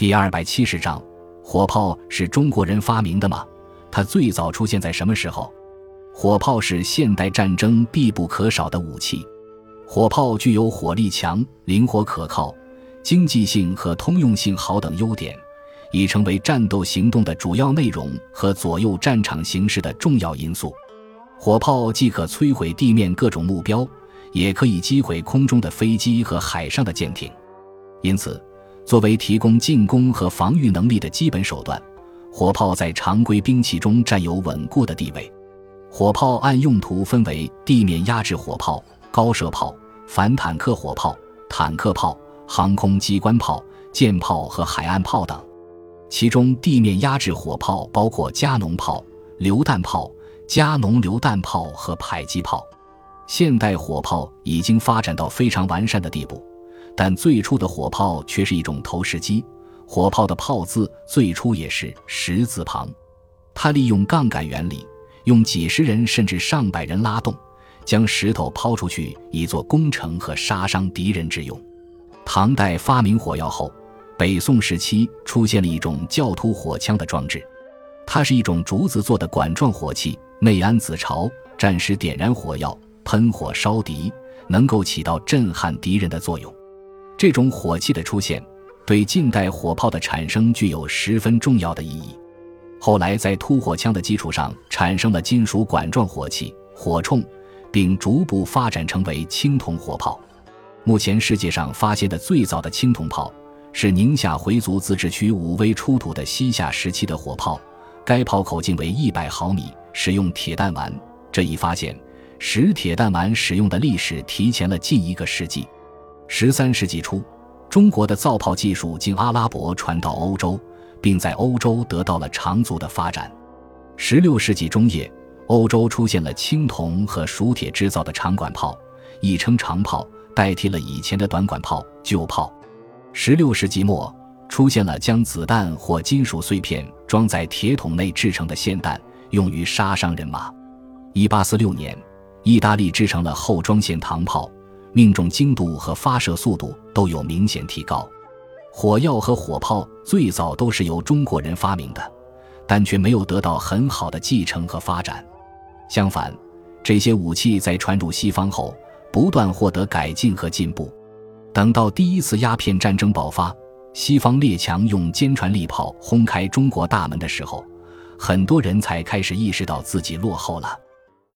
第二百七十章，火炮是中国人发明的吗？它最早出现在什么时候？火炮是现代战争必不可少的武器。火炮具有火力强、灵活可靠、经济性和通用性好等优点，已成为战斗行动的主要内容和左右战场形势的重要因素。火炮既可摧毁地面各种目标，也可以击毁空中的飞机和海上的舰艇。因此，作为提供进攻和防御能力的基本手段，火炮在常规兵器中占有稳固的地位。火炮按用途分为地面压制火炮、高射炮、反坦克火炮、坦克炮、航空机关炮、舰炮和海岸炮等。其中，地面压制火炮包括加农炮、榴弹炮。加农榴弹炮和迫击炮，现代火炮已经发展到非常完善的地步，但最初的火炮却是一种投石机。火炮的炮字最初也是石字旁，它利用杠杆原理，用几十人甚至上百人拉动，将石头抛出去，以做攻城和杀伤敌人之用。唐代发明火药后，北宋时期出现了一种教突火枪的装置，它是一种竹子做的管状火器。内安子巢，战时点燃火药，喷火烧敌，能够起到震撼敌人的作用。这种火器的出现，对近代火炮的产生具有十分重要的意义。后来，在突火枪的基础上，产生了金属管状火器火铳，并逐步发展成为青铜火炮。目前世界上发现的最早的青铜炮，是宁夏回族自治区武威出土的西夏时期的火炮，该炮口径为一百毫米。使用铁弹丸这一发现，使铁弹丸使用的历史提前了近一个世纪。十三世纪初，中国的造炮技术经阿拉伯传到欧洲，并在欧洲得到了长足的发展。十六世纪中叶，欧洲出现了青铜和熟铁制造的长管炮，亦称长炮，代替了以前的短管炮、旧炮。十六世纪末，出现了将子弹或金属碎片装在铁桶内制成的霰弹。用于杀伤人马。一八四六年，意大利制成了后装线膛炮，命中精度和发射速度都有明显提高。火药和火炮最早都是由中国人发明的，但却没有得到很好的继承和发展。相反，这些武器在传入西方后，不断获得改进和进步。等到第一次鸦片战争爆发，西方列强用坚船利炮轰开中国大门的时候。很多人才开始意识到自己落后了。